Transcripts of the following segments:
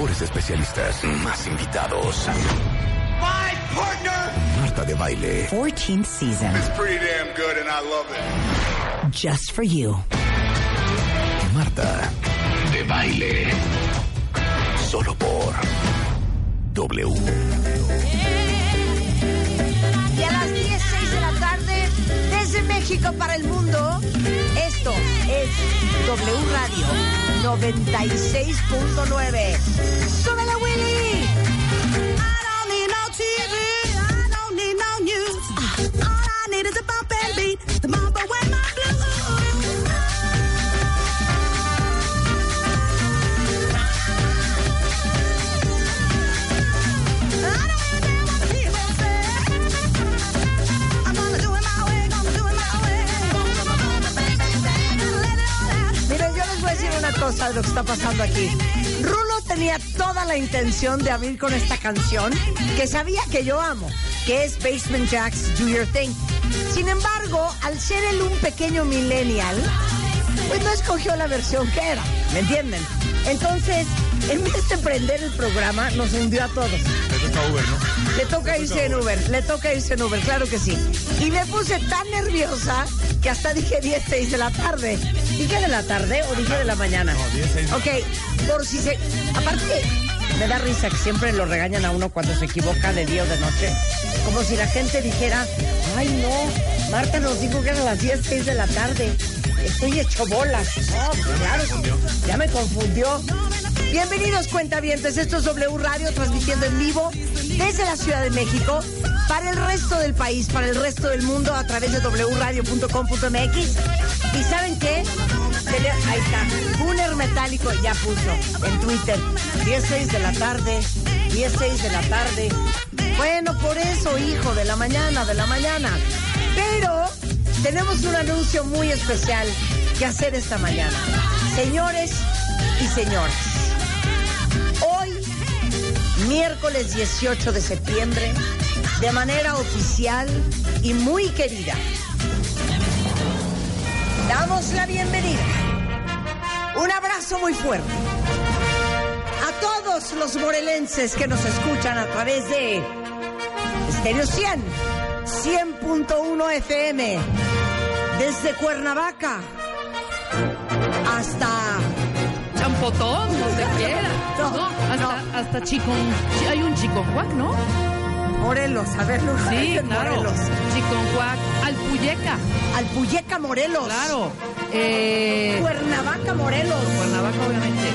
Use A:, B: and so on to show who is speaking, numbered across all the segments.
A: Mejores especialistas. Más invitados.
B: My partner.
A: Marta de Baile.
C: 14th season.
B: Pretty damn good, and I love it.
C: Just for you.
A: Marta de Baile. Solo por W.
D: Y a las 10, 6 de la tarde, desde México para el mundo, esto es W Radio 96.9. ¡Súbele, Willy! Miren, de lo que está pasando aquí. Rulo tenía toda la intención de abrir con esta canción que sabía que yo amo, que es Basement Jacks Do Your Thing. Sin embargo, al ser él un pequeño millennial, pues no escogió la versión que era, ¿me entienden? Entonces, en vez de prender el programa, nos hundió a todos. Le toca irse en Uber, le toca irse en Uber, claro que sí. Y me puse tan nerviosa que hasta dije 10, 6 de la tarde. ¿Dije de la tarde o dije de la mañana? No, 10, 6. Ok, por si se... Aparte, me da risa que siempre lo regañan a uno cuando se equivoca de día o de noche. Como si la gente dijera, ay no, Marta nos dijo que era las 10, 6 de la tarde. Estoy hecho bolas. No, pues claro, ya me confundió. Bienvenidos cuentavientes, esto es W Radio transmitiendo en vivo desde la Ciudad de México para el resto del país, para el resto del mundo a través de wradio.com.mx. ¿Y saben qué? Ahí está, Gunner Metálico ya puso en Twitter, 16 de la tarde, 16 de la tarde. Bueno, por eso, hijo, de la mañana, de la mañana. Pero tenemos un anuncio muy especial que hacer esta mañana. Señores y señoras, hoy, miércoles 18 de septiembre, de manera oficial y muy querida, damos la bienvenida. Un abrazo muy fuerte a todos los morelenses que nos escuchan a través de Stereo 100, 100.1 FM, desde Cuernavaca hasta
E: Champotón, donde quiera.
D: No,
E: No, hasta, hasta Chicon. Hay un Chiconcuac, ¿no?
D: Morelos, a ver, no
E: Sí, claro.
D: Morelos.
E: Chiconcuac, Alpuyeca,
D: Alpuyeca, Morelos.
E: claro. Eh,
D: Cuernavaca, Morelos.
E: Cuernavaca, obviamente.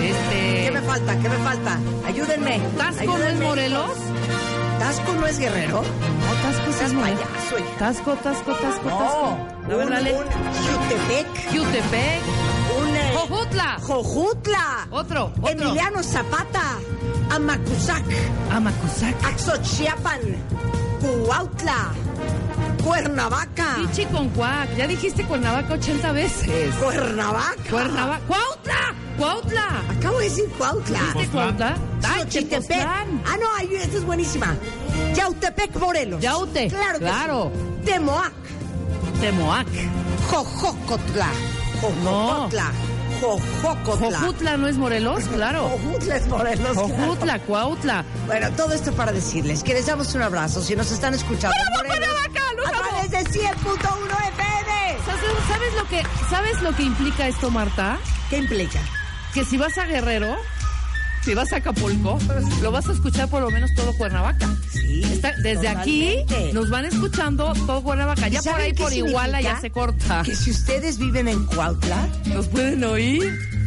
D: ¿Qué me
E: Este.
D: falta? ¿Qué me falta? Ayúdenme.
E: ¿Tasco no es. Morelos?
D: ¿Tasco no es guerrero?
E: No, Tasco es Morelos.
D: payaso.
E: Tasco, Tasco, Tasco,
D: No,
E: Tasco. A ver,
D: un,
E: dale.
D: un Jutepec,
E: Jutepec. Jojutla.
D: Jojutla,
E: Otro, otro.
D: Emiliano Zapata, Amacuzac,
E: Amacuzac.
D: Axochiapan, Cuautla, Cuernavaca,
E: Y Chiconcuac. Ya dijiste Cuernavaca 80 veces.
D: Cuernavaca.
E: Cuernavaca. ¡Cuautla! ¡Cuautla!
D: Acabo de decir Cuautla.
E: ¿Dijiste Cuautla? ¡Ay,
D: Xochitepec. Ah, no, ay, esta es buenísima. Yautepec, Morelos.
E: Yaute,
D: Claro. que
E: claro.
D: sí. Temoac.
E: Temoac.
D: Jojocotla. Jojocotla. Jojocotla.
E: Jojutla no es Morelos, claro.
D: Jojutla es Morelos. claro.
E: Jojutla, Cuautla.
D: Bueno, todo esto para decirles que les damos un abrazo. Si nos están escuchando en
E: ¡Bravo,
D: Morelos,
E: Cuernavaca! ¡Los
D: a través de 100.1 FM.
E: ¡Estás qué- ¿sabes lo que sabes lo que implica esto, Marta?
D: ¿Qué implica?
E: Que si vas a Guerrero, si vas a Acapulco, lo vas a escuchar por lo menos todo Cuernavaca.
D: Sí,
E: Está- desde aquí nos van escuchando todo Cuernavaca.
D: ¿Y
E: Ya por ahí por Iguala ya se corta.
D: Que si ustedes viven en Cuautla,
E: ¿Nos pueden oír?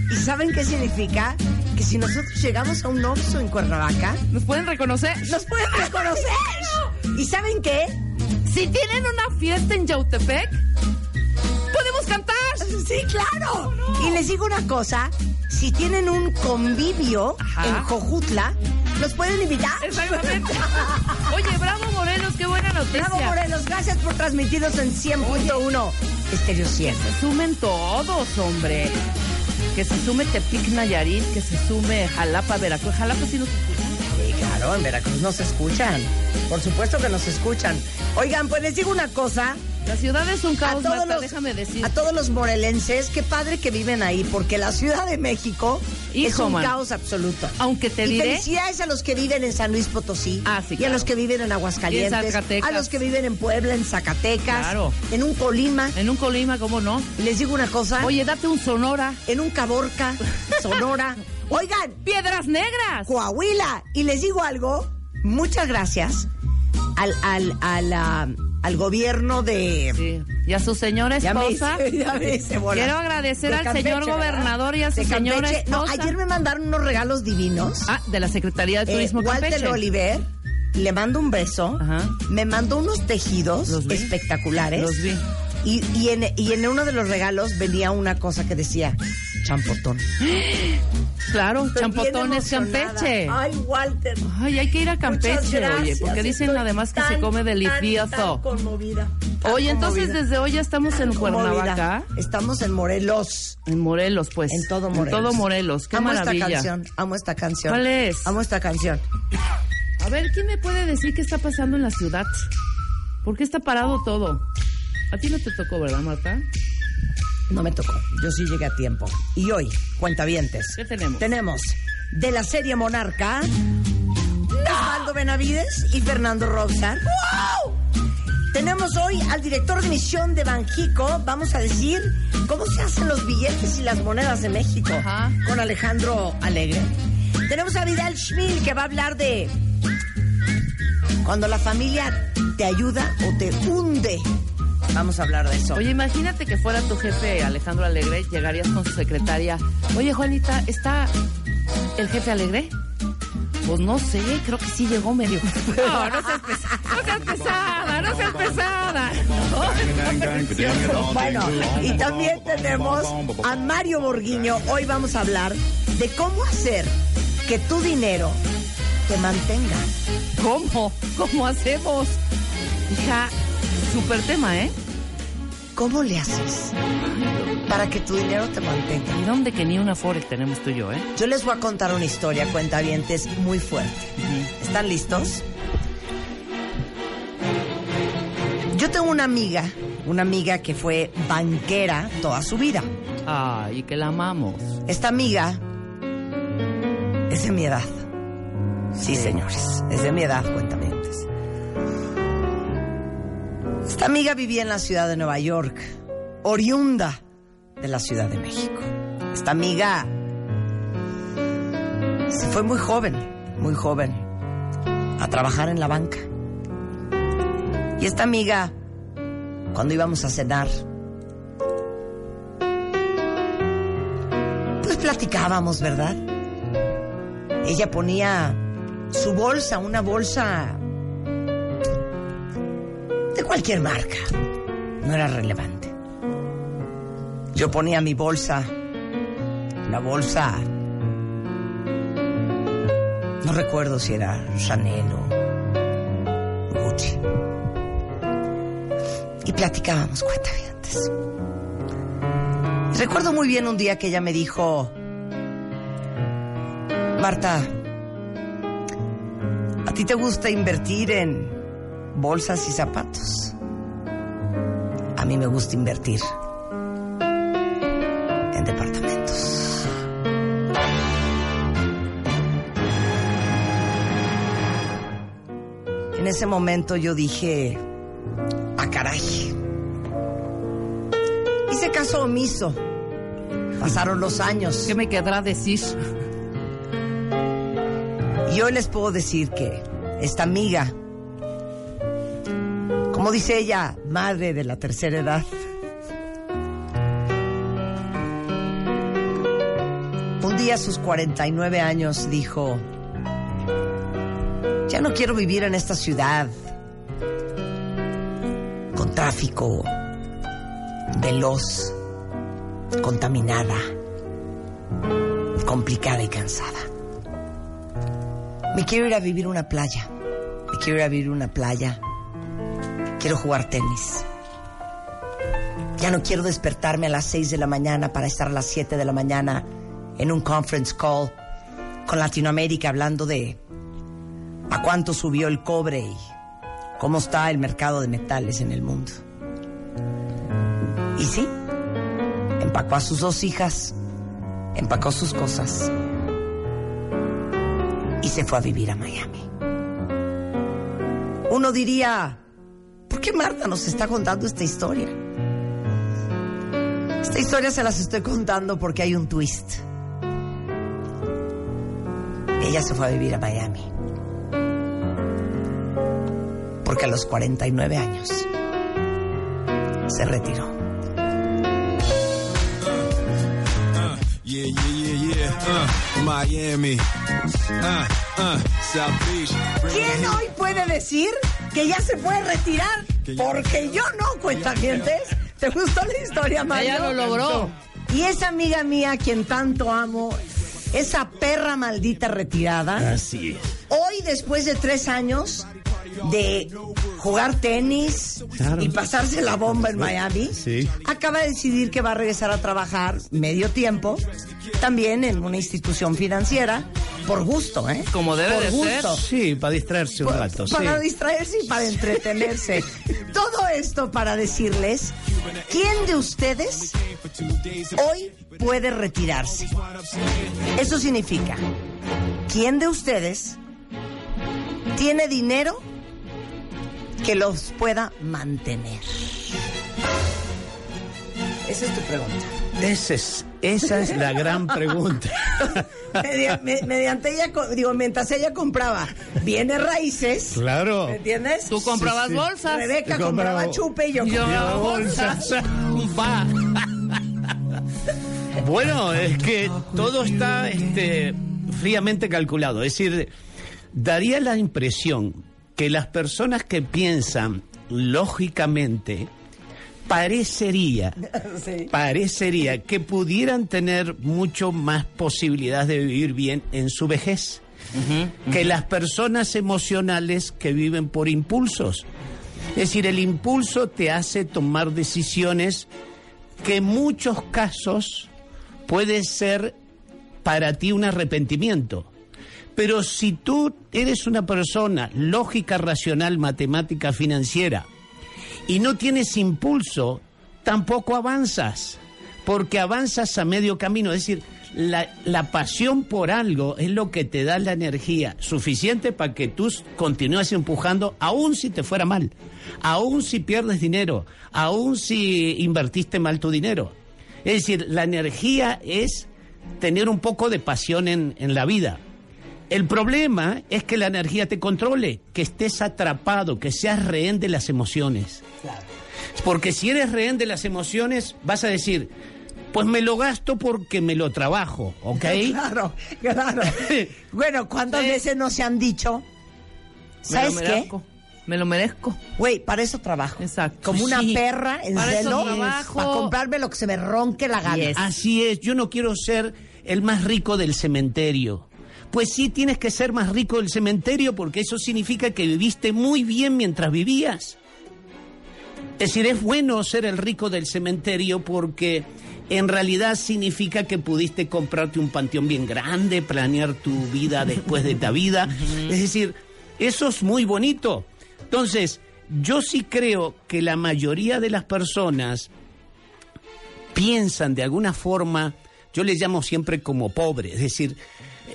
D: ¿y saben qué significa? Que si nosotros llegamos a un Oxxo en Cuernavaca,
E: ¿Nos pueden reconocer?
D: nos pueden reconocer. ¿Y saben qué?
E: Si tienen una fiesta en Yautepec, podemos cantar.
D: Sí, claro. Y les digo una cosa, si tienen un convivio
E: Ajá.
D: en Jojutla, ¿los pueden invitar?
E: Exactamente. Oye, bravo Morelos, qué buena noticia.
D: Bravo, Morelos. Gracias por transmitirnos en 100.1 Estéreo 100.
E: Se sumen todos, hombre. Que se sume Tepic Nayarit, que se sume Jalapa, Veracruz. Jalapa sí nos escucha.
D: Sí, claro, en Veracruz nos escuchan. Por supuesto que nos escuchan. Oigan, pues les digo una cosa.
E: La ciudad es un
D: A
E: caos,
D: todos,
E: Marta,
D: los,
E: déjame decir.
D: a todos los morelenses, qué padre que viven ahí, porque la Ciudad de México es un
E: man.
D: caos absoluto.
E: Aunque te
D: y
E: diré,
D: felicidades a los que viven en San Luis Potosí.
E: Ah, sí,
D: Y a los que viven en Aguascalientes.
E: En Zacatecas.
D: A los que viven en Puebla, en Zacatecas.
E: Claro.
D: En un Colima.
E: en un Colima, ¿cómo no?
D: Les digo una cosa.
E: Oye, date un Sonora.
D: En un Caborca, Sonora. Oigan,
E: ¡Piedras Negras!
D: Coahuila. Y les digo algo. Muchas gracias al, al, al, al gobierno de...
E: Sí. Y a su señora
D: Ya me
E: esposa.
D: hice- ya me hice.
E: Quiero agradecer
D: De
E: al
D: Campeche,
E: señor
D: ¿verdad?
E: gobernador y a su
D: De
E: señora
D: Campeche. No,
E: esposa.
D: ayer me mandaron unos regalos divinos.
E: Ah, de la Secretaría de
D: Eh,
E: Turismo
D: Walter
E: Campeche.
D: Oliver le mando un beso.
E: Ajá.
D: Me mandó unos tejidos
E: Los
D: espectaculares.
E: Los vi.
D: Y, y, en, y en uno de los regalos venía una cosa que decía champotón.
E: Claro,
D: Estoy
E: champotones
D: emocionada.
E: Campeche.
D: Ay, Walter.
E: Ay, hay que ir a Campeche, oye, porque dicen
D: Estoy
E: además que se come
D: tan, tan
E: delicioso.
D: conmovida. tan
E: Oye, entonces
D: conmovida.
E: desde hoy ya estamos en. Cuernavaca.
D: Estamos en Morelos.
E: En Morelos, pues.
D: En todo Morelos.
E: En todo Morelos. Qué
D: amo
E: maravilla.
D: esta canción. Amo esta canción.
E: ¿Cuál es?
D: Amo esta canción.
E: A ver, ¿quién me puede decir qué está pasando en la ciudad? ¿Por qué está parado todo? A ti no te tocó, ¿verdad, Marta?
D: No me tocó. Yo sí llegué a tiempo. Y hoy, cuentavientes.
E: ¿Qué tenemos?
D: Tenemos de la serie Monarca, Osvaldo Benavides y Fernando Robson. ¡Wow! Tenemos hoy al director de misión de Banjico. Vamos a decir cómo se hacen los billetes y las monedas de México
E: Ajá.
D: con Alejandro Alegre. Tenemos a Vidal Schmil que va a hablar de cuando la familia te ayuda o te hunde. Vamos a hablar de eso.
E: Oye, imagínate que fuera tu jefe Alejandro Alegre, llegarías con su secretaria. Oye, Juanita, ¿está el jefe Alegre? Pues no sé, creo que sí llegó medio. No, no seas pesada, no seas pesada, no seas pesada.
D: Bueno, y también tenemos a Mario Borguiño. Hoy vamos a hablar de cómo hacer que tu dinero te mantenga.
E: ¿Cómo? ¿Cómo hacemos? Hija, súper tema, ¿eh?
D: ¿Cómo le haces para que tu dinero te mantenga?
E: ¿Y dónde que ni una Forex tenemos tú y yo, eh?
D: Yo les voy a contar una historia, cuentavientes, muy fuerte. ¿Están listos? Yo tengo una amiga, una amiga que fue banquera toda su vida.
E: Ay, que la amamos.
D: Esta amiga es de mi edad. Sí, señores, es de mi edad, cuentamientos. Esta amiga vivía en la ciudad de Nueva York, oriunda de la Ciudad de México. Esta amiga se fue muy joven, muy joven, a trabajar en la banca. Y esta amiga, cuando íbamos a cenar, pues platicábamos, ¿verdad? Ella ponía su bolsa, una bolsa cualquier marca. No era relevante. Yo ponía mi bolsa, una bolsa, no recuerdo si era Chanel o Gucci. Y platicábamos cuentavientes. Recuerdo muy bien un día que ella me dijo, Marta, ¿a ti te gusta invertir en bolsas y zapatos? A mí me gusta invertir en departamentos. En ese momento yo dije, ah caray. hice caso omiso. Pasaron los años.
E: ¿Qué me quedará decir?
D: Y hoy les puedo decir que esta amiga, dice ella, madre de la tercera edad, un día a sus 49 años dijo, ya no quiero vivir en esta ciudad con tráfico, veloz, contaminada, complicada y cansada. Me quiero ir a vivir una playa. Me quiero ir a vivir una playa. Quiero jugar tenis. Ya no quiero despertarme a las 6 de la mañana para estar a las 7 de la mañana en un conference call con Latinoamérica hablando de a cuánto subió el cobre y cómo está el mercado de metales en el mundo. Y sí, empacó a sus dos hijas, empacó sus cosas y se fue a vivir a Miami. Uno diría, ¿por qué Marta nos está contando esta historia? Esta historia se las estoy contando porque hay un twist. Ella se fue a vivir a Miami. Porque a los 49 años se retiró.
F: Yeah, yeah, yeah, yeah. Uh, Miami. Uh, uh, South Beach.
D: ¿Quién hoy puede decir que ya se puede retirar? Porque yo no, cuentavientes. ¿Te gustó la historia, Mario?
E: Ella lo logró.
D: Y esa amiga mía, quien tanto amo, esa perra maldita retirada,
G: Así es.
D: hoy después de tres años de jugar tenis
G: Claro.
D: y pasarse la bomba en Miami,
G: Sí.
D: acaba de decidir que va a regresar a trabajar medio tiempo, también en una institución financiera, por gusto, ¿eh?
E: Como debe
D: por
E: de ser.
D: gusto.
G: Sí, para distraerse un rato.
D: Para
G: sí.
D: distraerse y para entretenerse. Todo esto para decirles, ¿quién de ustedes hoy puede retirarse? Eso significa, ¿quién de ustedes tiene dinero que los pueda mantener? Esa es tu pregunta.
G: Esa es, esa es la gran pregunta.
D: Media- me- mediante ella, digo, mientras ella compraba bienes raíces,
G: Claro.
D: ¿me entiendes?
E: Tú comprabas
G: sí.
E: bolsas.
D: Rebeca compraba
G: compraba-
D: chupe y yo
E: Yo
D: compraba
E: bolsas. Un pa.
G: Bueno, es que todo está este, fríamente calculado. Es decir, daría la impresión que las personas que piensan lógicamente parecería,
D: Sí.
G: parecería que pudieran tener mucho más posibilidades de vivir bien en su vejez que las personas emocionales que viven por impulsos. Es decir, el impulso te hace tomar decisiones que en muchos casos puede ser para ti un arrepentimiento. Pero si tú eres una persona lógica, racional, matemática, financiera, y no tienes impulso, tampoco avanzas, porque avanzas a medio camino. Es decir, la, la pasión por algo es lo que te da la energía suficiente para que tú continúes empujando, aun si te fuera mal, aun si pierdes dinero, aun si invertiste mal tu dinero. Es decir, la energía es tener un poco de pasión en, en la vida. El problema es que la energía te controle, que estés atrapado, que seas rehén de las emociones. Porque si eres rehén de las emociones, vas a decir, pues me lo gasto porque me lo trabajo, ¿ok?
D: Claro, claro. Bueno, ¿cuántas
E: Sí.
D: veces nos se han dicho?
E: Me lo
D: ¿Sabes qué?
E: merezco. Me lo merezco.
D: Güey, para eso trabajo.
E: Exacto.
D: Como una
E: Sí.
D: perra en
E: Para eso
D: celo,
E: trabajo.
D: para comprarme lo que se me ronque la gana.
E: Yes.
G: Así es, yo no quiero ser el más rico del cementerio. Pues sí, tienes que ser más rico del cementerio porque eso significa que viviste muy bien mientras vivías. Es decir, es bueno ser el rico del cementerio porque en realidad significa que pudiste comprarte un panteón bien grande, planear tu vida después de la vida. Es decir, eso es muy bonito. Entonces, yo sí creo que la mayoría de las personas piensan de alguna forma, yo les llamo siempre como pobre, es decir,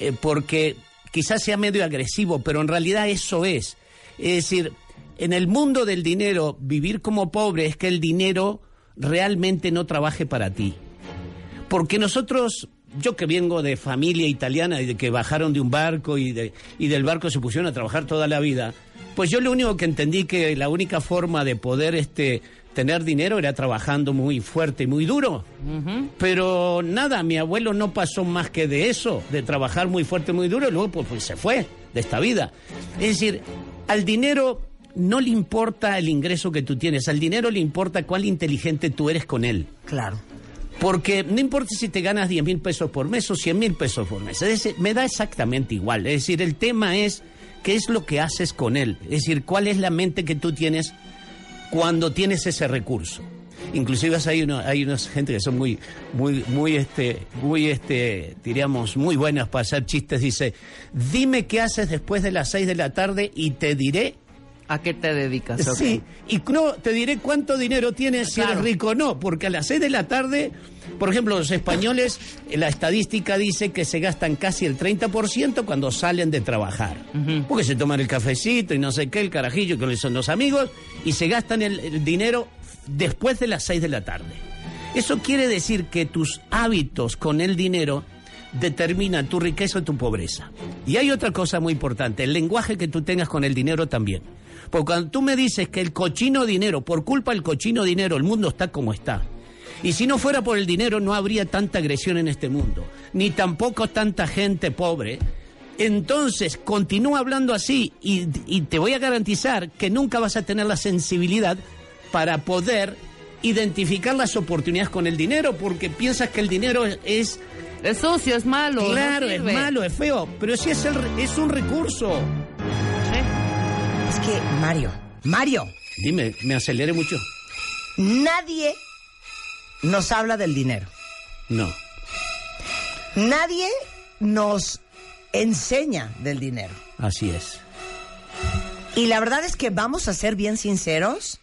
G: eh, porque quizás sea medio agresivo, pero en realidad eso es. Es decir, en el mundo del dinero, vivir como pobre es que el dinero realmente no trabaje para ti. Porque nosotros, yo que vengo de familia italiana y de que bajaron de un barco y, de, y del barco se pusieron a trabajar toda la vida, pues yo lo único que entendí que la única forma de poder este, tener dinero era trabajando muy fuerte y muy duro. Pero nada, mi abuelo no pasó más que de eso, de trabajar muy fuerte y muy duro, y luego pues, pues se fue de esta vida. Es decir, al dinero no le importa el ingreso que tú tienes, al dinero le importa cuán inteligente tú eres con él.
D: Claro.
G: Porque no importa si te ganas 10 mil pesos por mes o 100 mil pesos por mes. Es decir, me da exactamente igual. Es decir, el tema es qué es lo que haces con él. Es decir, cuál es la mente que tú tienes cuando tienes ese recurso. Inclusive hay uno, hay unas gente que son muy, muy, muy, este, muy, este, diríamos, muy buenas para hacer chistes. Dice, dime qué haces después de las 6 de la tarde y te diré
E: ¿A qué te dedicas? Ok.
G: Sí, y no te diré cuánto dinero tienes si
E: Claro.
G: eres rico o no, porque a las 6 de la tarde, por ejemplo, los españoles, eh, la estadística dice que se gastan casi el 30% cuando salen de trabajar. Porque se toman el cafecito y no sé qué, el carajillo, que son los amigos, y se gastan el, el dinero después de las 6 de la tarde. Eso quiere decir que tus hábitos con el dinero determinan tu riqueza o tu pobreza. Y hay otra cosa muy importante, el lenguaje que tú tengas con el dinero también. Porque cuando tú me dices que el cochino dinero, por culpa del cochino dinero, el mundo está como está. Y si no fuera por el dinero no habría tanta agresión en este mundo, ni tampoco tanta gente pobre. Entonces, continúa hablando así y te voy a garantizar que nunca vas a tener la sensibilidad para poder identificar las oportunidades con el dinero, porque piensas que el dinero es, es
E: sucio, es malo. no
G: claro, es malo, es feo, pero sí es, el, re- es un recurso.
D: Es que, Mario, Mario,
G: Dime, me aceleré mucho.
D: nadie nos habla del dinero.
G: No.
D: Nadie nos enseña del dinero.
G: Así es.
D: Y la verdad es que vamos a ser bien sinceros,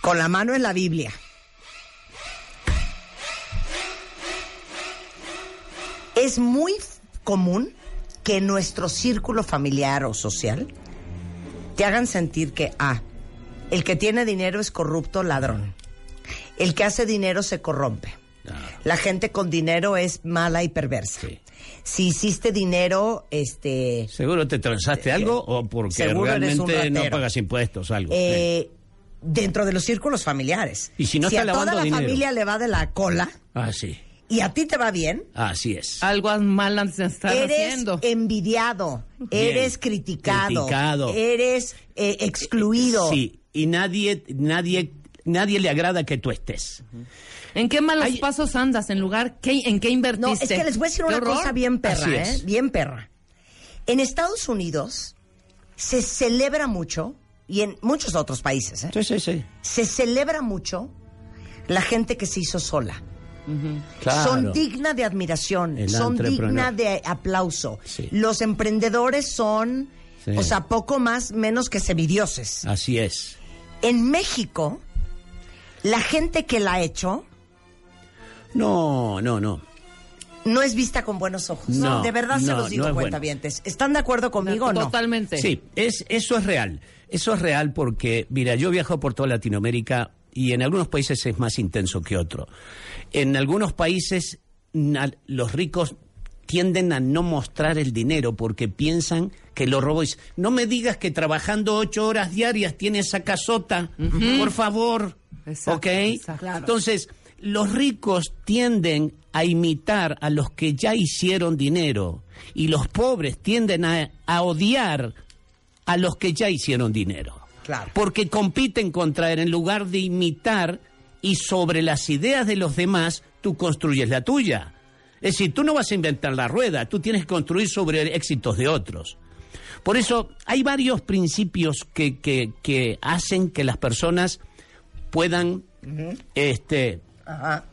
D: con la mano en la Biblia. Es muy común que en nuestro círculo familiar o social te hagan sentir que, ah, el que tiene dinero es corrupto ladrón. El que hace dinero se corrompe. La gente con dinero es mala y perversa.
G: Sí.
D: Si hiciste dinero, este...
G: ¿Seguro te transaste algo o porque realmente no pagas impuestos algo?
D: eh, dentro de los círculos familiares.
G: Y si no
D: a
G: está
D: toda
G: lavando
D: la
G: dinero.
D: familia le va de la cola
G: Ah, sí.
D: Y a ti te va bien,
G: Así es.
E: Algo mal están
D: eres
E: haciendo.
D: envidiado, eres criticado,
G: Criticado.
D: eres eh, excluido.
G: Sí, y nadie, nadie, nadie le agrada que tú estés.
E: ¿En qué malos
G: Ay.
E: pasos andas? ¿En lugar? ¿Qué, ¿En qué invertiste?
D: No, es que les voy a decir
E: ¿Qué
D: una
E: horror?
D: cosa bien perra,
G: Así
D: ¿eh? Bien perra. En Estados Unidos se celebra mucho, y en muchos otros países, ¿eh?
G: Sí, sí, sí.
D: se celebra mucho la gente que se hizo sola.
G: Claro.
D: Son digna de admiración,
G: El
D: son
G: entrepreneur.
D: digna de aplauso.
G: Sí.
D: Los emprendedores son,
G: Sí.
D: o sea, poco más, menos que semidioses.
G: Así es.
D: En México, la gente que la ha hecho
G: No, no, no.
D: no es vista con buenos ojos.
G: No,
D: de verdad se los digo,
G: no es bueno.
D: ¿Están de acuerdo conmigo o no?
E: Totalmente.
G: Sí, es, eso es real. Eso es real porque, mira, yo viajo por toda Latinoamérica y en algunos países es más intenso que otro. En algunos países los ricos tienden a no mostrar el dinero porque piensan que lo robó. Y- No me digas que trabajando ocho horas diarias tienes esa casota, por favor.
E: Exacto,
G: ¿Ok?
E: exacto.
G: Entonces, los ricos tienden a imitar a los que ya hicieron dinero y los pobres tienden a, a odiar a los que ya hicieron dinero.
D: Claro.
G: Porque compiten contra él en lugar de imitar y sobre las ideas de los demás tú construyes la tuya. Es decir, tú no vas a inventar la rueda, tú tienes que construir sobre éxitos de otros. Por eso hay varios principios que, que- que hacen que las personas puedan, este,
D: Ajá.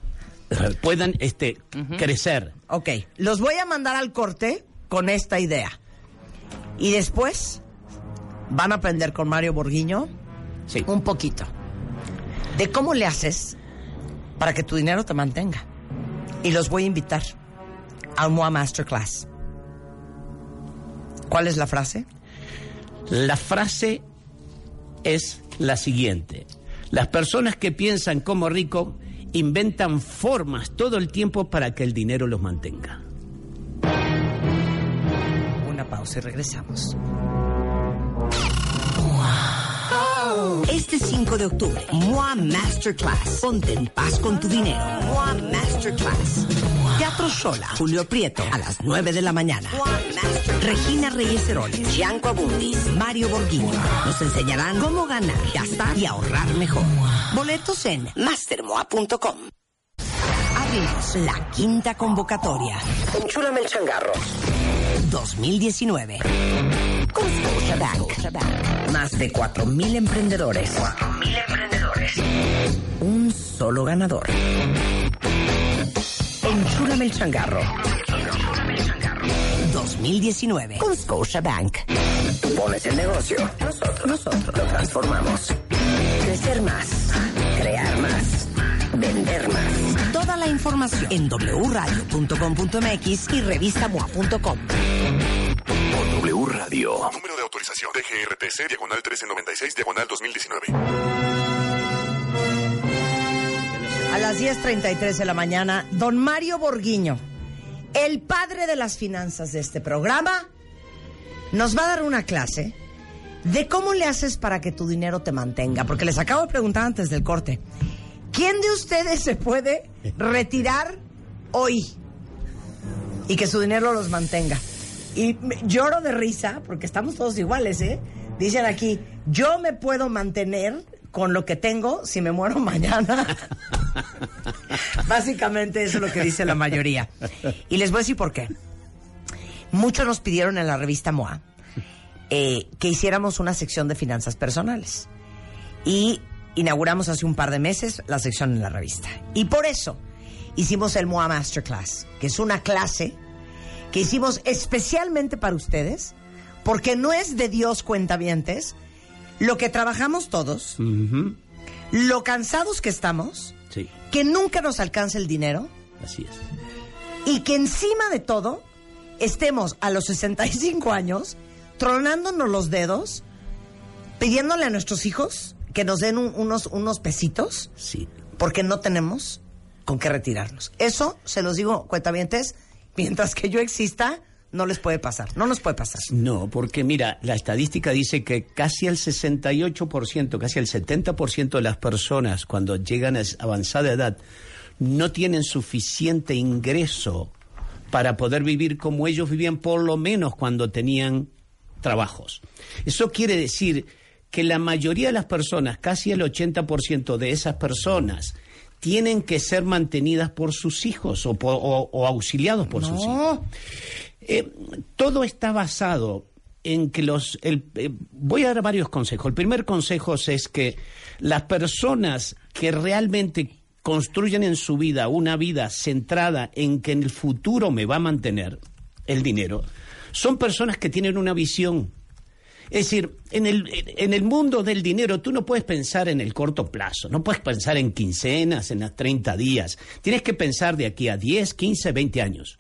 G: puedan este, crecer.
D: Ok, los voy a mandar al corte con esta idea. Y después van a aprender con Mario Borguiño
G: Sí.
D: un poquito de cómo le haces para que tu dinero te mantenga. Y los voy a invitar a un MOA Masterclass. ¿Cuál es la frase?
G: La frase es la siguiente. Las personas que piensan como rico inventan formas todo el tiempo para que el dinero los mantenga.
D: Una pausa y regresamos. Este 5 de octubre, MOA Masterclass. Ponte en paz con tu dinero. MOA Masterclass. Teatro Sola, Julio Prieto, a las 9 de la mañana. Regina Reyes Heroles, Gianco Abundis, Mario Borghini. Nos enseñarán cómo ganar, gastar y ahorrar mejor. Boletos en mastermoa.com. Abrimos la quinta convocatoria. Enchúlame el changarro. 2019. Con Scotiabank. Más de 4.000 emprendedores. 4.000 emprendedores. Un solo ganador. Enchúlame el changarro. 2019. Con Scotiabank. Tú pones el negocio. Nosotros, nosotros lo transformamos. Crecer más. Crear más. Vender más. Toda la información en wradio.com.mx y revistamoa.com.
A: Radio.
H: Número de autorización DGRTC, diagonal 1396, diagonal 2019.
D: A las 10.33 de la mañana, don Mario Borguiño, el padre de las finanzas de este programa, nos va a dar una clase de cómo le haces para que tu dinero te mantenga. Porque les acabo de preguntar antes del corte, ¿quién de ustedes se puede retirar hoy y que su dinero los mantenga? Y lloro de risa porque estamos todos iguales, ¿eh? Dicen aquí, yo me puedo mantener con lo que tengo si me muero mañana. Básicamente eso es lo que dice la mayoría. Y les voy a decir por qué. Muchos nos pidieron en la revista MOA eh, que hiciéramos una sección de finanzas personales. Y inauguramos hace un par de meses la sección en la revista. Y por eso hicimos el MOA Masterclass, que es una clase que hicimos especialmente para ustedes, porque no es de Dios cuentavientes lo que trabajamos todos, lo cansados que estamos,
G: Sí,
D: que nunca nos alcanza el dinero
G: así es.
D: y que encima de todo estemos a los 65 años tronándonos los dedos, pidiéndole a nuestros hijos que nos den un- unos, unos pesitos
G: Sí.
D: porque no tenemos con qué retirarnos. Eso, se los digo, cuentavientes, mientras que yo exista, no les puede pasar, no nos puede pasar.
G: No, porque mira, la estadística dice que casi el 68%, casi el 70% de las personas cuando llegan a avanzada edad no tienen suficiente ingreso para poder vivir como ellos vivían por lo menos cuando tenían trabajos. Eso quiere decir que la mayoría de las personas, casi el 80% de esas personas, tienen que ser mantenidas por sus hijos o, por- o- o auxiliados por sus hijos. Eh, todo está basado en que los... el- eh, voy a dar varios consejos. El primer consejo es que las personas que realmente construyen en su vida una vida centrada en que en el futuro me va a mantener el dinero, son personas que tienen una visión. Es decir, en el, en el mundo del dinero tú no puedes pensar en el corto plazo, no puedes pensar en quincenas, en las 30 días. Tienes que pensar de aquí a 10, 15, 20 años.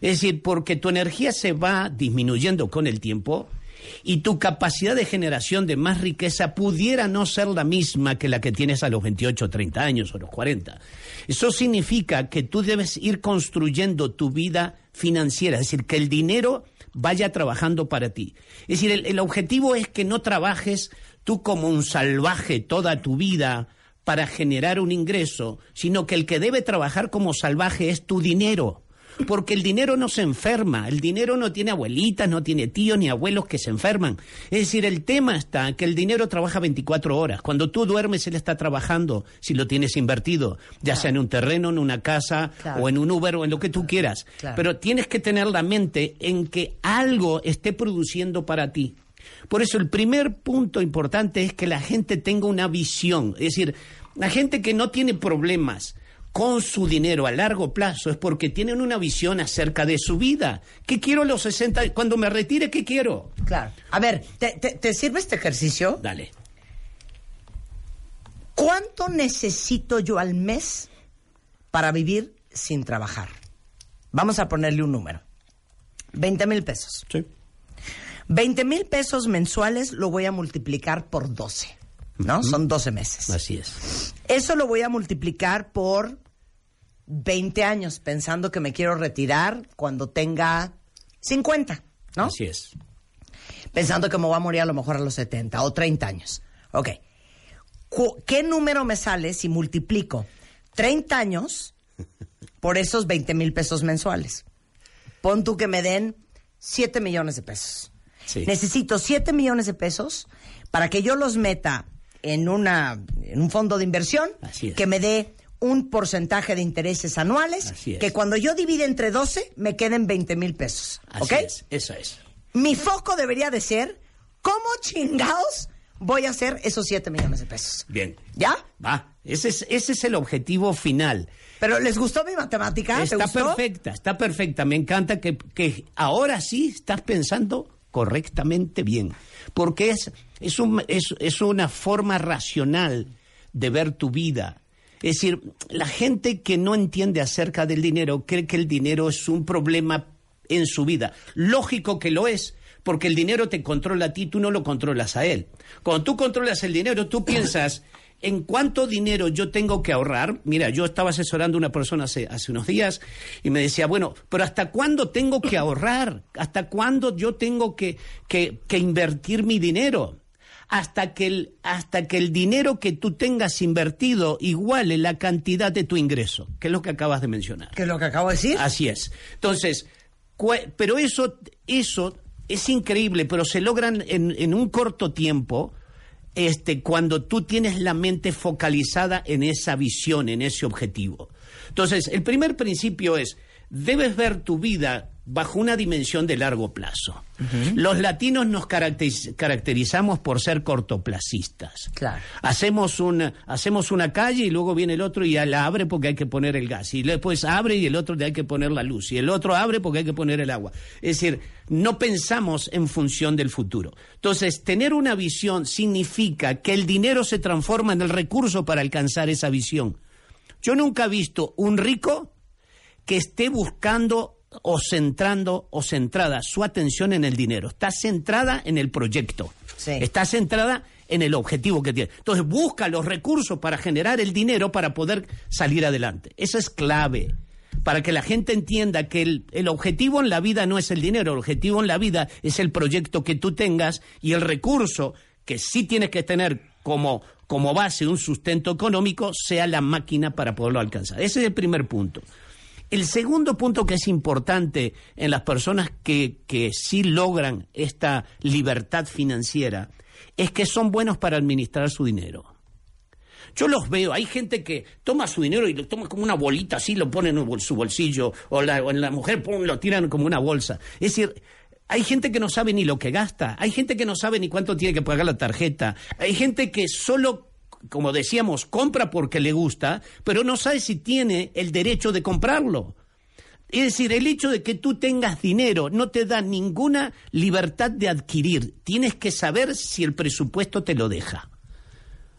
G: Es decir, porque tu energía se va disminuyendo con el tiempo y tu capacidad de generación de más riqueza pudiera no ser la misma que la que tienes a los 28, 30 años o los 40. Eso significa que tú debes ir construyendo tu vida financiera, es decir, que el dinero vaya trabajando para ti. Es decir, el, el objetivo es que no trabajes tú como un salvaje toda tu vida para generar un ingreso, sino que el que debe trabajar como salvaje es tu dinero. Porque el dinero no se enferma, el dinero no tiene abuelitas, no tiene tíos ni abuelos que se enferman. Es decir, el tema está que el dinero trabaja 24 horas. Cuando tú duermes, él está trabajando si lo tienes invertido, ya sea en un terreno, en una casa,
D: Claro.
G: o en un Uber, o en lo que tú quieras.
D: Claro.
G: Pero tienes que tener la mente en que algo esté produciendo para ti. Por eso el primer punto importante es que la gente tenga una visión. Es decir, la gente que no tiene problemas con su dinero a largo plazo es porque tienen una visión acerca de su vida. ¿Qué quiero a los 60? Cuando me retire, ¿qué quiero?
D: Claro. A ver, ¿te, te- te sirve este ejercicio?
G: Dale.
D: ¿Cuánto necesito yo al mes para vivir sin trabajar? Vamos a ponerle un número. 20 mil pesos.
G: Sí.
D: 20 mil pesos mensuales lo voy a multiplicar por 12. ¿No? Son 12 meses.
G: Así es.
D: Eso lo voy a multiplicar por 20 años, pensando que me quiero retirar cuando tenga 50, ¿no?
G: Así es.
D: Pensando que me voy a morir a lo mejor a los 70 o 30 años. Ok. ¿Qué número me sale si multiplico 30 años por esos 20 mil pesos mensuales? Pon tú que me den 7 millones de pesos.
G: Sí.
D: Necesito 7 millones de pesos para que yo los meta en, una, en un fondo de inversión
G: Así es.
D: que me dé un porcentaje de intereses anuales
G: Así es.
D: que cuando yo divide entre 12 me queden 20 mil pesos.
G: Así
D: ¿Ok?
G: es. Eso es.
D: Mi foco debería de ser cómo chingados voy a hacer esos 7 millones de pesos.
G: Bien.
D: ¿Ya?
G: Va. Ese es, ese es el objetivo final.
D: Pero ¿les gustó mi matemática? ¿Te
G: Está
D: gustó?
G: perfecta, está perfecta. Me encanta que, que ahora sí estás pensando correctamente bien. Porque es, es, un- es- es una forma racional de ver tu vida. Es decir, la gente que no entiende acerca del dinero cree que el dinero es un problema en su vida. Lógico que lo es, porque el dinero te controla a ti, tú no lo controlas a él. Cuando tú controlas el dinero, tú piensas en cuánto dinero yo tengo que ahorrar. Mira, yo estaba asesorando a una persona hace, hace unos días y me decía, bueno, pero ¿hasta cuándo tengo que ahorrar? ¿Hasta cuándo yo tengo que, que- que invertir mi dinero? Hasta que, el, hasta que el dinero que tú tengas invertido iguale la cantidad de tu ingreso, que es lo que acabas de mencionar.
D: ¿Qué es lo que acabo de decir?
G: Así es. Entonces, pero eso, eso es increíble, pero se logran en, en un corto tiempo. Este, cuando tú tienes la mente focalizada en esa visión, en ese objetivo. Entonces, el primer principio es, debes ver tu vida bajo una dimensión de largo plazo. Los latinos nos caracteriz- caracterizamos por ser cortoplacistas.
D: Claro.
G: Hacemos una, hacemos una calle y luego viene el otro y ya la abre porque hay que poner el gas. Y después abre y el otro le hay que poner la luz. Y el otro abre porque hay que poner el agua. Es decir, no pensamos en función del futuro. Entonces, tener una visión significa que el dinero se transforma en el recurso para alcanzar esa visión. Yo nunca he visto un rico que esté buscando o centrando o centrada su atención en el dinero. Está centrada en el proyecto.
D: Sí.
G: Está centrada en el objetivo que tiene. Entonces busca los recursos para generar el dinero para poder salir adelante. Eso es clave. Para que la gente entienda que el, el objetivo en la vida no es el dinero, el objetivo en la vida es el proyecto que tú tengas y el recurso que sí tienes que tener como, como base un sustento económico sea la máquina para poderlo alcanzar. Ese es el primer punto. El segundo punto que es importante en las personas que, que sí logran esta libertad financiera es que son buenos para administrar su dinero. Yo los veo, hay gente que toma su dinero y lo toma como una bolita así, lo pone en su bolsillo, o la, o en la mujer pum, lo tiran como una bolsa. Es decir, hay gente que no sabe ni lo que gasta, hay gente que no sabe ni cuánto tiene que pagar la tarjeta, hay gente que solo como decíamos, compra porque le gusta, pero no sabe si tiene el derecho de comprarlo. Es decir, el hecho de que tú tengas dinero no te da ninguna libertad de adquirir. Tienes que saber si el presupuesto te lo deja.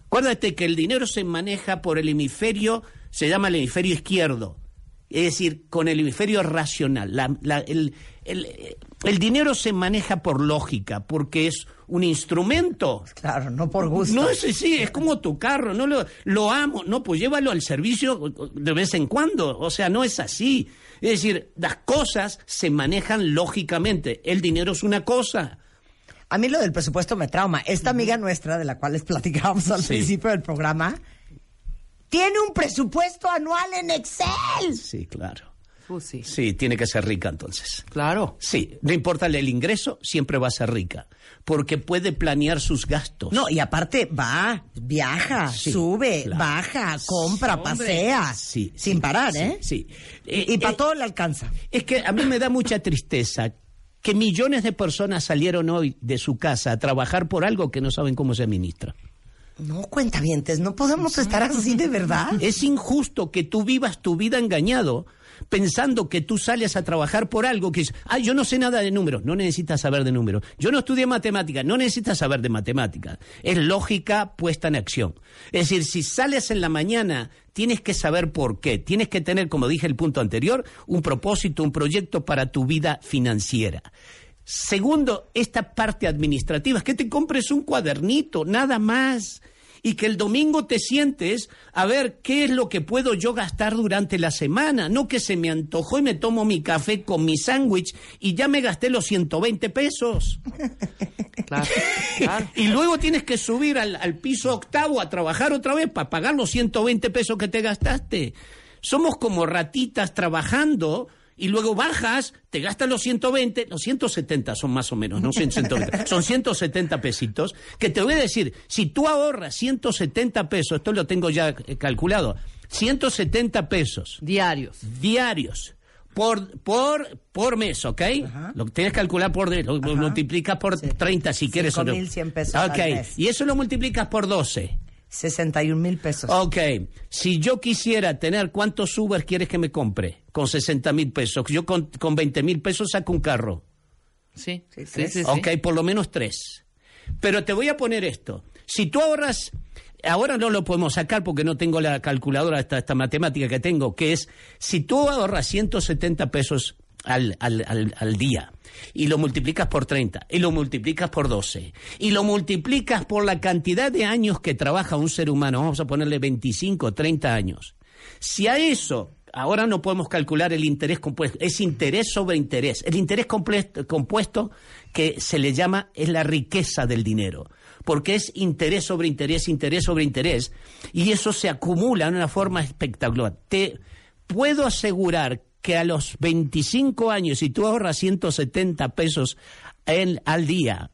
G: Acuérdate que el dinero se maneja por el hemisferio, se llama el hemisferio izquierdo, es decir, con el hemisferio racional. La- el- el dinero se maneja por lógica, porque es un instrumento.
D: Claro, no por gusto.
G: No, sí, sí, es como tu carro, no lo, lo amo, no, pues llévalo al servicio de vez en cuando, o sea, no es así. Es decir, las cosas se manejan lógicamente, el dinero es una cosa.
D: A mí lo del presupuesto me trauma. Esta amiga nuestra, de la cual les platicábamos al
G: Sí.
D: principio del programa, tiene un presupuesto anual en Excel.
G: Sí, claro.
E: Pues sí.
G: Sí, tiene que ser rica entonces.
E: Claro.
G: Sí, no importa el ingreso, siempre va a ser rica, porque puede planear sus gastos.
D: No, y aparte va, viaja,
G: Sí,
D: sube,
G: claro.
D: baja, compra, pasea.
G: Sí,
D: Sin parar, ¿eh?
G: Sí.
D: Y,
G: Eh,
D: y para
G: eh,
D: todo le alcanza.
G: Es que a mí me da mucha tristeza que millones de personas salieron hoy de su casa a trabajar por algo que no saben cómo se administra.
D: No, cuentavientes, no podemos estar así de verdad.
G: Es injusto que tú vivas tu vida engañado pensando que tú sales a trabajar por algo que es, ah, yo no sé nada de números, no necesitas saber de números. Yo no estudié matemáticas, no necesitas saber de matemáticas. Es lógica puesta en acción. Es decir, si sales en la mañana, tienes que saber por qué. Tienes que tener, como dije el punto anterior, un propósito, un proyecto para tu vida financiera. Segundo, esta parte administrativa, es que te compres un cuadernito, nada más. Y que el domingo te sientes a ver qué es lo que puedo yo gastar durante la semana, no que se me antojó y me tomo mi café con mi sándwich y ya me gasté los 120 pesos.
E: Claro, claro.
G: Y luego tienes que subir al, al piso octavo a trabajar otra vez para pagar los 120 pesos que te gastaste. Somos como ratitas trabajando y luego bajas, te gastas los 120, los 170 son más o menos, no 120, son 170 pesitos, que te voy a decir, si tú ahorras 170 pesos, esto lo tengo ya eh, calculado, 170 pesos
E: Diarios.
G: diarios por, por, por mes, ¿ok? Lo tienes que calcular por, lo, lo multiplicas por 30 si quieres. o no.
D: 5.100 pesos al
G: Ok,
D: mes.
G: y eso lo multiplicas por 12.
D: 61 mil pesos.
G: Ok, si yo quisiera tener, ¿cuántos Uber quieres que me compre? Con 60 mil pesos. Yo con, con 20 mil pesos saco un carro.
E: Sí, sí, sí. sí,
G: Ok, por lo menos tres. Pero te voy a poner esto. Si tú ahorras, ahora no lo podemos sacar porque no tengo la calculadora, esta, esta matemática que tengo, que es, si tú ahorras 170 pesos al, al, al, al día y lo multiplicas por 30 y lo multiplicas por 12 y lo multiplicas por la cantidad de años que trabaja un ser humano, vamos a ponerle 25, 30 años. Si a eso ahora no podemos calcular el interés compuesto, es interés sobre interés. El interés compuesto que se le llama es la riqueza del dinero, porque es interés sobre interés, interés sobre interés, y eso se acumula en una forma espectacular. Te puedo asegurar que a los 25 años, si tú ahorras 170 pesos en- al día,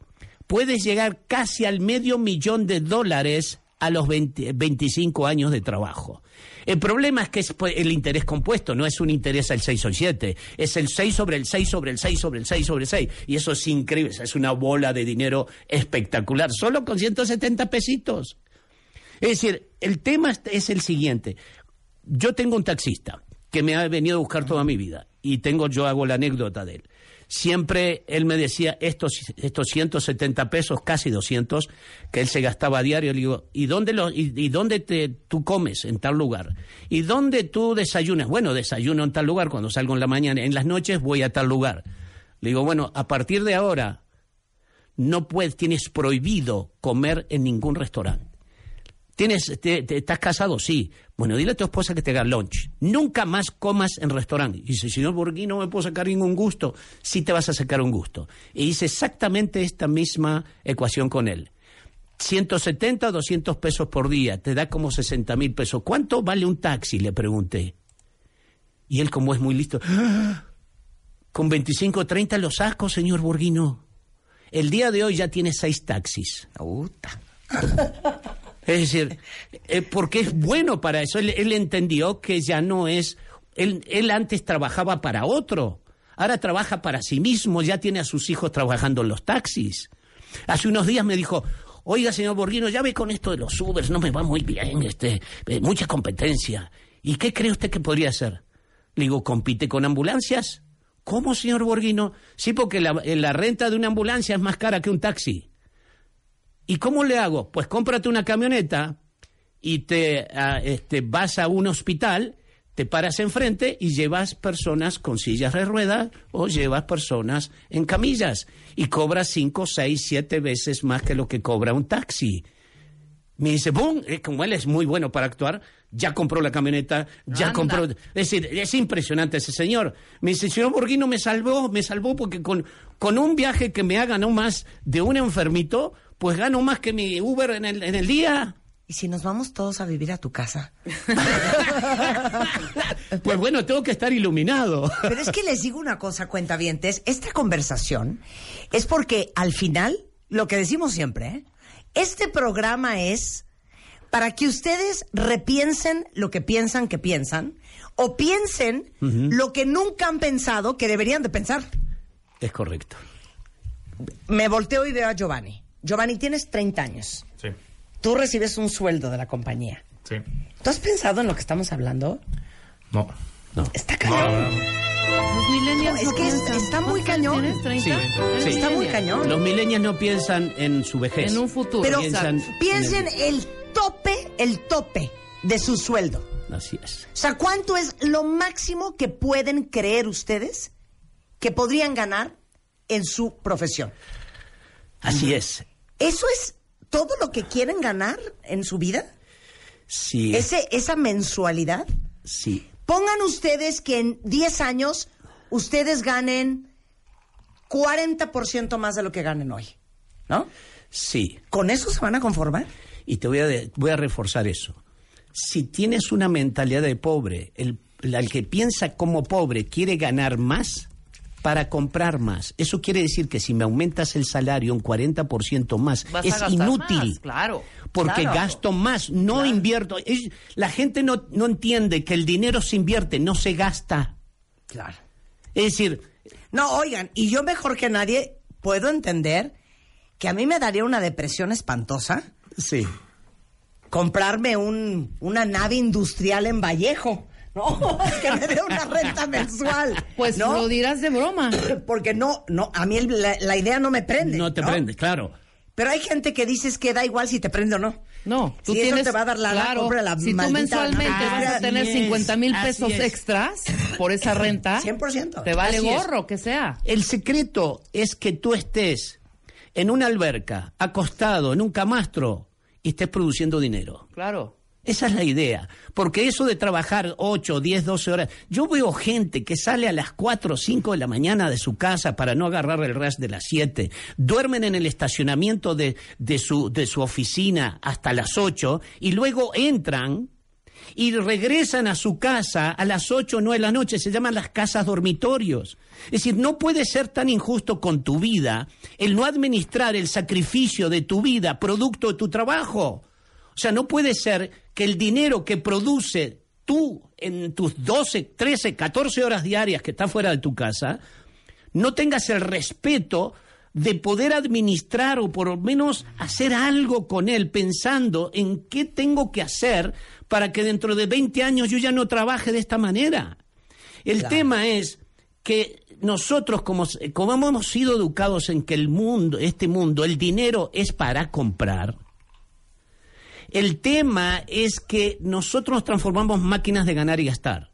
G: puedes llegar casi al medio millón de dólares a los 20 25 años de trabajo. El problema es que es pues, el interés compuesto, no es un interés al 6 o el 7, es el 6 sobre el 6 sobre el 6 sobre el 6 sobre el 6. Y eso es increíble, es una bola de dinero espectacular, solo con 170 pesitos. Es decir, el tema es el siguiente. Yo tengo un taxista que me ha venido a buscar toda mi vida y tengo yo hago la anécdota de él. Siempre él me decía estos, estos 170 pesos, casi 200, que él se gastaba a diario. Le digo, ¿y dónde, lo, y, dónde te, tú comes en tal lugar? ¿Y dónde tú desayunas? Bueno, desayuno en tal lugar cuando salgo en la mañana. En las noches voy a tal lugar. Le digo, bueno, a partir de ahora no puedes, tienes prohibido comer en ningún restaurante. ¿Tienes, te- te- ¿Estás casado? Sí. Bueno, dile a tu esposa que te haga lunch. Nunca más comas en restaurante. Y dice, señor Borghi, no me puedo sacar ningún gusto. Sí te vas a sacar un gusto. Y hice exactamente esta misma ecuación con él. 170 o 200 pesos por día, te da como 60 mil pesos. ¿Cuánto vale un taxi? Le pregunté. Y él, como es muy listo, "Ah, con 25 o 30 lo saco, señor Borghino. El día de hoy ya tiene seis taxis. Es decir, eh, porque es bueno para eso. Él, entendió que ya no es. Él, él antes trabajaba para otro, ahora trabaja para sí mismo, ya tiene a sus hijos trabajando en los taxis. Hace unos días me dijo. Oiga, señor Borghino, ya ve con esto de los Ubers, no me va muy bien, este, eh, mucha competencia. ¿Y qué cree usted que podría hacer? Le digo, ¿compite con ambulancias? ¿Cómo, señor Borghino? Sí, porque la, eh, la renta de una ambulancia es más cara que un taxi. ¿Y cómo le hago? Pues cómprate una camioneta y te ah, este, vas a un hospital, te paras enfrente y llevas personas con sillas de ruedas o llevas personas en camillas y cobras cinco, seis, siete veces más que lo que cobra un taxi. Me dice, ¡bum! Eh, Como él es muy bueno para actuar, ya compró la camioneta, ya
E: Anda.
G: compró... Es decir, es impresionante ese señor. Me dice, señor Borghino me salvó, me salvó porque con, con un viaje que me haga no más de un enfermito, pues gano más que mi Uber en el, en el día.
D: ¿Y si nos vamos todos a vivir a tu casa?
G: Pues bueno, tengo que estar iluminado.
D: Pero es que les digo una cosa, cuentavientes, esta conversación es porque al final, lo que decimos siempre, ¿eh? este programa es para que ustedes repiensen lo que piensan que piensan o piensen lo que nunca han pensado que deberían de pensar.
G: Es correcto.
D: Me volteo y veo a Giovanni. Giovanni, tienes 30 años.
I: Sí,
D: Tú recibes un sueldo de la compañía.
I: sí.
D: ¿Tú has pensado en lo que estamos hablando?
I: No.
D: Está cañón.
E: Los millennials
D: No, es
E: no
D: que es-
E: piensan.
D: está muy
E: ¿Cuántos
D: cañón.
E: tienes? ¿30?
G: Sí,
E: ¿Eres
G: sí.
D: Está muy cañón.
G: Los millennials no piensan en su vejez.
E: En un futuro.
D: Pero
G: Piensan-
D: piensen el tope, el tope de su sueldo.
G: Así es.
D: O sea, ¿cuánto es lo máximo que pueden creer ustedes que podrían ganar en su profesión?
G: Así es.
D: Eso es todo lo que quieren ganar en su vida?
G: Sí.
D: Ese, esa mensualidad.
G: Sí.
D: Pongan ustedes que en 10 años ustedes ganen 40% más de lo que ganen hoy. ¿No?
G: Sí.
D: ¿Con eso se van a conformar?
G: Y te voy a, de- voy a reforzar eso. Si tienes una mentalidad de pobre, el, el que piensa como pobre quiere ganar más para comprar más. Eso quiere decir que si me aumentas el salario un 40% más,
E: Vas
G: es inútil.
E: más, claro.
G: Porque
E: Claro.
G: gasto más, no invierto. Es- la gente no, no entiende que el dinero se invierte, no se gasta.
D: Claro.
G: Es decir,
D: No, oigan, y yo mejor que nadie puedo entender que a mí me daría una depresión espantosa
G: sí.
D: comprarme un, una nave industrial en Vallejo. No, que me dé una renta mensual.
E: Pues
D: ¿no?
E: lo dirás de broma.
D: Porque no, no, a mí el- la, la idea no me prende.
G: No te prende, claro.
D: Pero hay gente que dices que da igual si te prende o no.
E: No, tú
D: si
E: tienes.
D: eso te va a dar la
E: claro,
D: compra la
E: si tú mensualmente vas a tener
G: es,
E: 50 mil pesos
G: es.
E: extras por esa renta,
D: 100%.
E: te vale
G: Así es.
E: gorro, que sea.
G: El secreto es que tú estés en una alberca, acostado en un camastro y estés produciendo dinero.
E: Claro.
G: Esa es la idea. Porque eso de trabajar 8, 10, 12 horas. Yo veo gente que sale a las 4 o 5 de la mañana de su casa para no agarrar el rush de las 7. Duermen en el estacionamiento de, de, su, de su oficina hasta las 8 y luego entran y regresan a su casa a las 8 o 9 de la noche. Se llaman las casas dormitorios. Es decir, no puede ser tan injusto con tu vida el no administrar el sacrificio de tu vida producto de tu trabajo. O sea, no puede ser que el dinero que produce tú en tus 12, 13, 14 horas diarias que estás fuera de tu casa, no tengas el respeto de poder administrar o por lo menos hacer algo con él pensando en qué tengo que hacer para que dentro de 20 años yo ya no trabaje de esta manera. El tema es que nosotros como, como hemos sido educados en que el mundo, este mundo, el dinero es para comprar, el tema es que nosotros nos transformamos máquinas de ganar y gastar.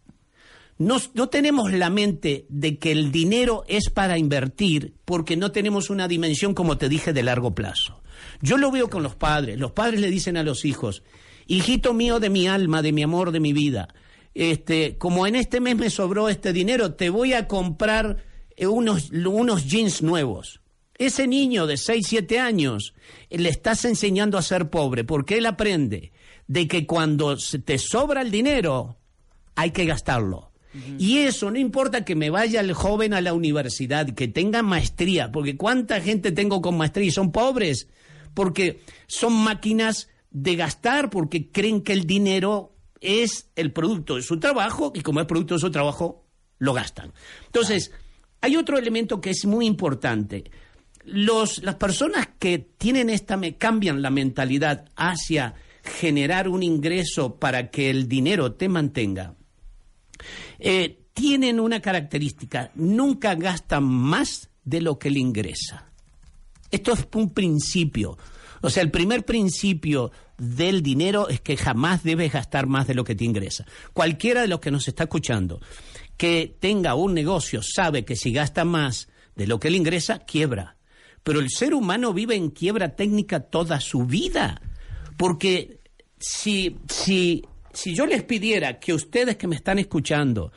G: No tenemos la mente de que el dinero es para invertir porque no tenemos una dimensión, como te dije, de largo plazo. Yo lo veo con los padres. Los padres le dicen a los hijos, hijito mío de mi alma, de mi amor, de mi vida, este, como en este mes me sobró este dinero, te voy a comprar eh, unos, unos jeans nuevos. Ese niño de 6, 7 años le estás enseñando a ser pobre porque él aprende de que cuando te sobra el dinero hay que gastarlo. Y eso no importa que me vaya el joven a la universidad, que tenga maestría, porque cuánta gente tengo con maestría y son pobres, porque son máquinas de gastar, porque creen que el dinero es el producto de su trabajo y como es producto de su trabajo, lo gastan. Entonces, hay otro elemento que es muy importante. Los, las personas que tienen esta, me cambian la mentalidad hacia generar un ingreso para que el dinero te mantenga, eh, tienen una característica, nunca gastan más de lo que le ingresa. Esto es un principio. O sea, el primer principio del dinero es que jamás debes gastar más de lo que te ingresa. Cualquiera de los que nos está escuchando que tenga un negocio sabe que si gasta más de lo que le ingresa, quiebra. Pero el ser humano vive en quiebra técnica toda su vida. Porque si, si, si yo les pidiera que ustedes que me están escuchando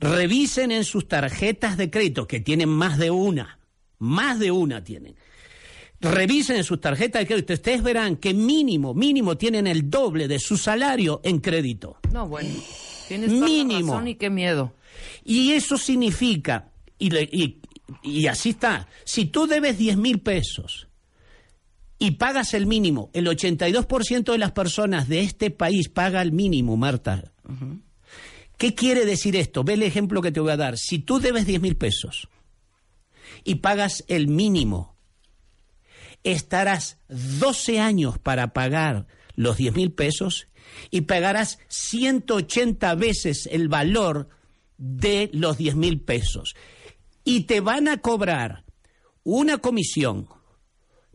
G: revisen en sus tarjetas de crédito, que tienen más de una, más de una tienen, revisen en sus tarjetas de crédito, ustedes verán que mínimo, mínimo tienen el doble de su salario en crédito.
E: No, bueno. Tienes toda la
G: Mínimo.
E: razón y qué miedo.
G: Y eso significa, y, le- y- y así está, si tú debes 10 mil pesos y pagas el mínimo, el 82% de las personas de este país paga el mínimo, Marta. ¿Qué quiere decir esto? Ve el ejemplo que te voy a dar. Si tú debes 10 mil pesos y pagas el mínimo, estarás 12 años para pagar los 10 mil pesos y pagarás 180 veces el valor de los 10 mil pesos. Y te van a cobrar una comisión,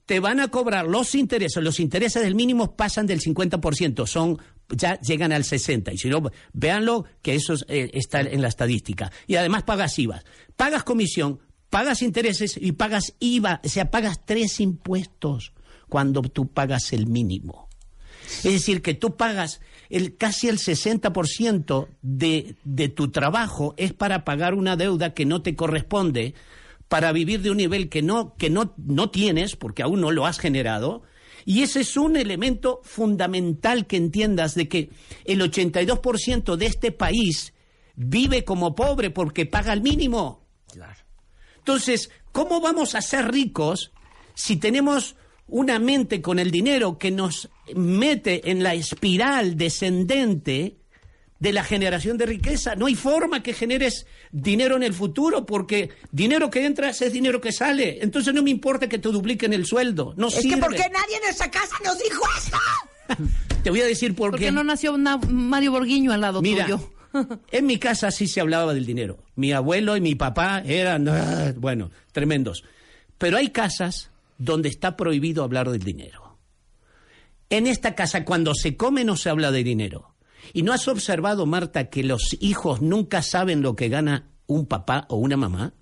G: te van a cobrar los intereses, los intereses del mínimo pasan del 50%, son ya llegan al 60 y si no véanlo que eso es, eh, está en la estadística y además pagas IVA, pagas comisión, pagas intereses y pagas IVA, o sea, pagas tres impuestos cuando tú pagas el mínimo. Es decir, que tú pagas el, casi el 60% de, de tu trabajo es para pagar una deuda que no te corresponde, para vivir de un nivel que no, que no, no tienes, porque aún no lo has generado. Y ese es un elemento fundamental que entiendas de que el 82% de este país vive como pobre porque paga el mínimo. Entonces, ¿cómo vamos a ser ricos si tenemos una mente con el dinero que nos mete en la espiral descendente de la generación de riqueza? No hay forma que generes dinero en el futuro porque dinero que entra es dinero que sale. Entonces no me importa que te dupliquen el sueldo. No
D: Es que
G: sirve.
D: ¿por qué nadie en esta casa nos dijo esto?
G: Te voy a decir por
E: ¿Por
G: qué.
E: qué no nació una- Mario Borguiño al lado
G: Mira,
E: tuyo?
G: en mi casa sí se hablaba del dinero. Mi abuelo y mi papá eran, ah, bueno, tremendos. Pero hay casas donde está prohibido hablar del dinero. En esta casa, cuando se come, no se habla de dinero. ¿Y no has observado, Marta, que los hijos nunca saben lo que gana un papá o una mamá?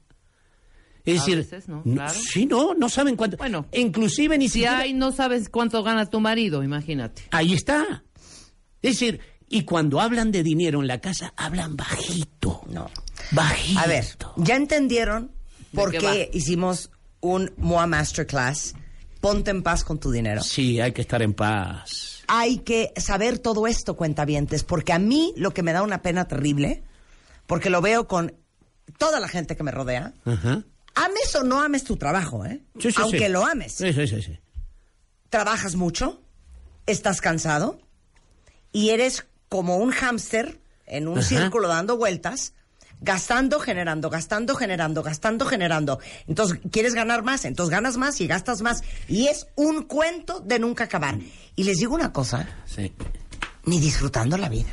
G: Es
E: A
G: decir,
E: veces, ¿no? Claro.
G: sí, no, no saben cuánto.
E: Bueno,
G: inclusive ni
E: Si
G: siquiera.
E: hay, no sabes cuánto gana tu marido, imagínate.
G: Ahí está. Es decir, y cuando hablan de dinero en la casa, hablan bajito.
D: No.
G: Bajito.
D: A ver, ¿ya entendieron por
E: qué
D: qué hicimos un MOA Masterclass? Ponte en paz con tu dinero.
G: Sí, hay que estar en paz.
D: Hay que saber todo esto, cuentavientes, porque a mí lo que me da una pena terrible, porque lo veo con toda la gente que me rodea,
G: Ajá.
D: ames o no ames tu trabajo, ¿eh?
G: Sí, sí,
D: Aunque
G: sí.
D: lo ames.
G: Sí, sí, sí, sí.
D: Trabajas mucho, estás cansado y eres como un hámster en un
G: Ajá.
D: círculo dando vueltas, gastando, generando, gastando, generando, gastando, generando. Entonces quieres ganar más, entonces ganas más y gastas más. Y es un cuento de nunca acabar. Y les digo una cosa,
G: Sí.
D: ni disfrutando la vida.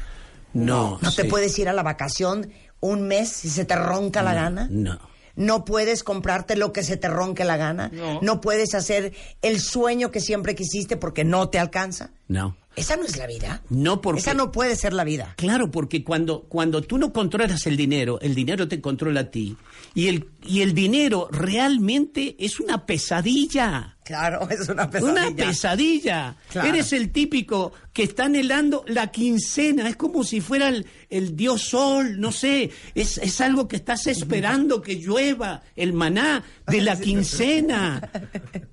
G: No.
D: No te
G: sí.
D: puedes ir a la vacación un mes si se te ronca la gana.
G: No.
D: No puedes comprarte lo que se te ronque la gana.
E: No.
D: puedes hacer el sueño que siempre quisiste porque no te alcanza.
G: No.
D: Esa no es la vida.
G: No porque.
D: Esa no puede ser la vida.
G: Claro, porque cuando, cuando tú no controlas el dinero, el dinero te controla a ti. Y el, y el dinero realmente es una pesadilla.
D: Claro, es una pesadilla.
G: Una pesadilla.
D: Claro.
G: Eres el típico que está anhelando la quincena. Es como si fuera el, el dios sol, no sé. Es, es algo que estás esperando que llueva, el maná de la quincena.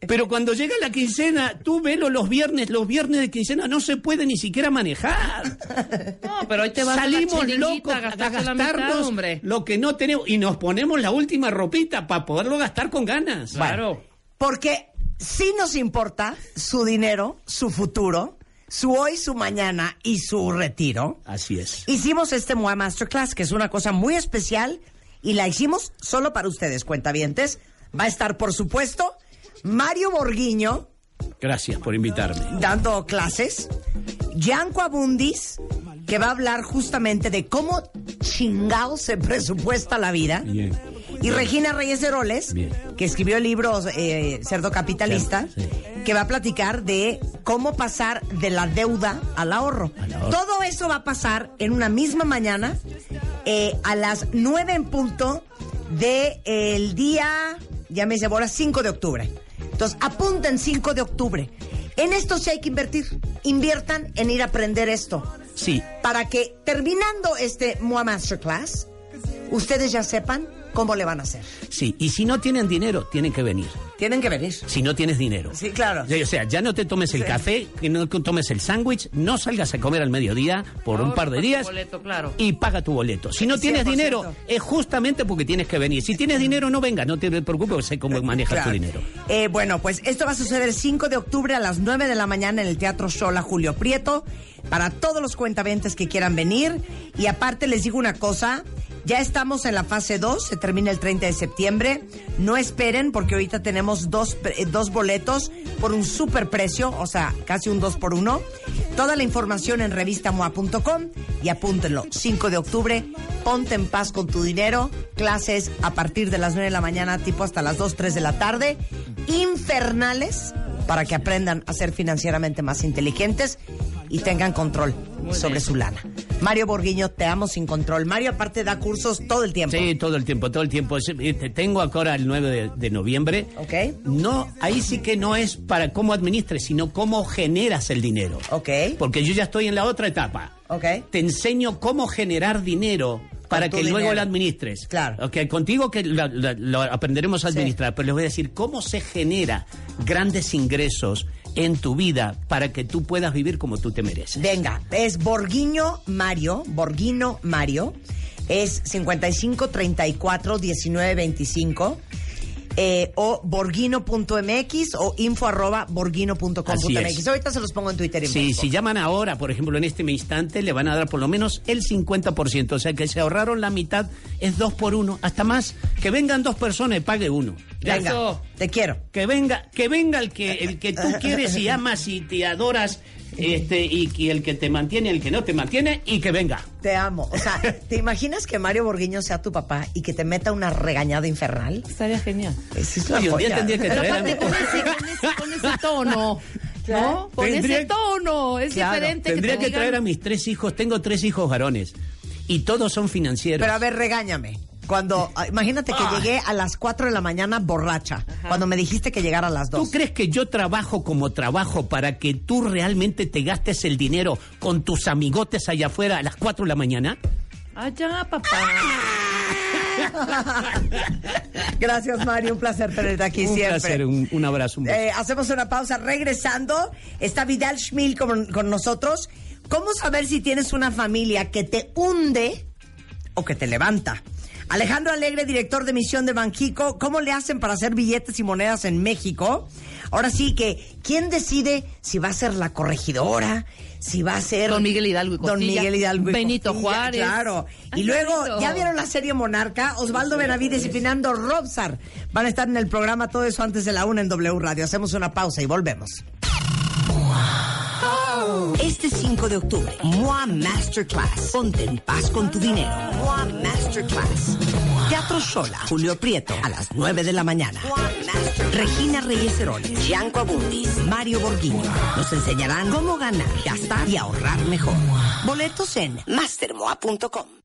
G: Pero cuando llega la quincena, tú velo los viernes, los viernes de quincena no se puede ni siquiera manejar.
E: No, pero hoy te vas
G: Salimos
E: a
G: locos
E: a mitad,
G: gastarnos
E: hombre.
G: lo que no tenemos y nos ponemos la última ropita para poderlo gastar con ganas.
E: Claro.
D: Porque sí nos importa su dinero, su futuro, su hoy, su mañana y su retiro.
G: Así es.
D: Hicimos este MOA Masterclass, que es una cosa muy especial, y la hicimos solo para ustedes, cuentavientes. Va a estar, por supuesto, Mario Borguiño
G: Gracias por invitarme.
D: dando clases, Gianco Abundis, que va a hablar justamente de cómo chingado se presupuesta la vida.
G: Bien.
D: Y Regina Reyes Heroles,
G: Bien.
D: que escribió el libro eh, Cerdo Capitalista,
G: Sí.
D: que va a platicar de cómo pasar de la deuda al ahorro.
G: Al ahorro.
D: Todo eso va a pasar en una misma mañana, eh, a las 9 en punto del día, ya me dice ahora, 5 de octubre. Entonces, apunten 5 de octubre. En esto sí hay que invertir. Inviertan en ir a aprender esto.
G: Sí,
D: Para que terminando este MOA Masterclass, ustedes ya sepan cómo le van a hacer.
G: sí. Y si no tienen dinero, tienen que venir.
D: Tienen que venir.
G: Si no tienes dinero.
D: Sí, claro.
G: O sea, ya no te tomes el café, que no tomes el sándwich, no salgas a comer al mediodía por un par de días
E: boleto, claro.
G: y paga tu boleto. Si no tienes
D: 100%.
G: dinero, es justamente porque tienes que venir. Si tienes dinero, no vengas, no te preocupes, sé cómo manejas
D: Claro.
G: tu dinero.
D: Eh, bueno, pues esto va a suceder el 5 de octubre a las 9 de la mañana en el Teatro Shola Julio Prieto. Para todos los cuentaventes que quieran venir. Y aparte les digo una cosa. Ya estamos en la fase 2, se termina el 30 de septiembre. No esperen porque ahorita tenemos dos, eh, dos boletos por un super precio, o sea, casi un 2 por 1. Toda la información en revistamoa.com y apúntenlo. 5 de octubre, ponte en paz con tu dinero. Clases a partir de las 9 de la mañana, tipo hasta las 2, 3 de la tarde. Infernales para que aprendan a ser financieramente más inteligentes y tengan control. sobre su lana. Mario Borguiño, te amo sin control. Mario aparte da cursos todo el tiempo.
G: Sí, todo el tiempo, todo el tiempo. Eh, te Tengo ahora el 9 de, de noviembre.
D: Ok.
G: No, ahí sí que no es para cómo administres, sino cómo generas el dinero.
D: Ok.
G: Porque yo ya estoy en la otra etapa.
D: Ok.
G: Te enseño cómo generar dinero para que luego
D: dinero.
G: lo administres.
D: Claro.
G: Ok, contigo que lo, lo- lo aprenderemos a
D: Sí.
G: administrar, pero les voy a decir cómo se genera grandes ingresos en tu vida para que tú puedas vivir como tú te mereces.
D: Venga, es Borguiño Mario, Borguino Mario, es 55 34 19 25. Eh, o borguino.mx o info arroba
G: es.
D: Ahorita se los pongo en Twitter y en
G: Sí, si llaman ahora, por ejemplo, en este instante, le van a dar por lo menos el 50%. O sea que se ahorraron la mitad, es dos por uno, hasta más. Que vengan dos personas y pague uno.
D: Venga, te quiero.
G: Que venga, que venga el que, el que tú quieres y amas y te adoras, este, y, y el que te mantiene, el que no te mantiene, y que venga.
D: Te amo. O sea, ¿te imaginas que Mario Borguiño sea tu papá y que te meta una regañada infernal?
E: Estaría genial.
D: Es
G: Oye, día tendría que
E: Pero aparte con ese, con ese, con ese tono, ¿no? Con
G: Tendría-
E: ese tono, es
D: Claro,
E: diferente.
G: Tendría
E: te
G: que
E: digan-
G: traer a mis tres hijos. Tengo tres hijos varones. Y todos son financieros.
D: Pero a ver, regáñame. Cuando, ah, imagínate que
G: Ah.
D: llegué a las 4 de la mañana borracha, cuando me dijiste que llegara a las 2.
G: ¿Tú crees que yo trabajo como trabajo para que tú realmente te gastes el dinero con tus amigotes allá afuera a las 4 de la mañana?
E: Allá, papá.
D: Gracias, Mario. Un placer tenerte aquí
G: un
D: siempre.
G: placer, un, un abrazo. un beso.
D: Eh, hacemos una pausa. Regresando, está Vidal Schmil con, con nosotros. ¿Cómo saber si tienes una familia que te hunde o que te levanta? Alejandro Alegre, director de misión de Banjico, ¿cómo le hacen para hacer billetes y monedas en México? Ahora sí que, ¿quién decide si va a ser la corregidora? Si va a ser...
E: Don Miguel Hidalgo y
D: Don
E: Costilla,
D: Miguel Hidalgo y
E: Benito
D: Costilla,
E: Juárez.
D: Claro.
E: Ay,
D: y luego,
E: Benito.
D: ¿ya vieron la serie Monarca? Osvaldo Benavides y Fernando Robsar van a estar en el programa todo eso antes de la una en W Radio. Hacemos una pausa y volvemos.
C: Este 5 de octubre, MOA Masterclass. Ponte en paz con tu dinero. MOA Masterclass. Teatro Sola, Julio Prieto, a las 9 de la mañana. Regina Reyes Heroles, Gianco Abundis, Mario Borguiño. Nos enseñarán cómo ganar, gastar y ahorrar mejor. Boletos en mastermoa.com.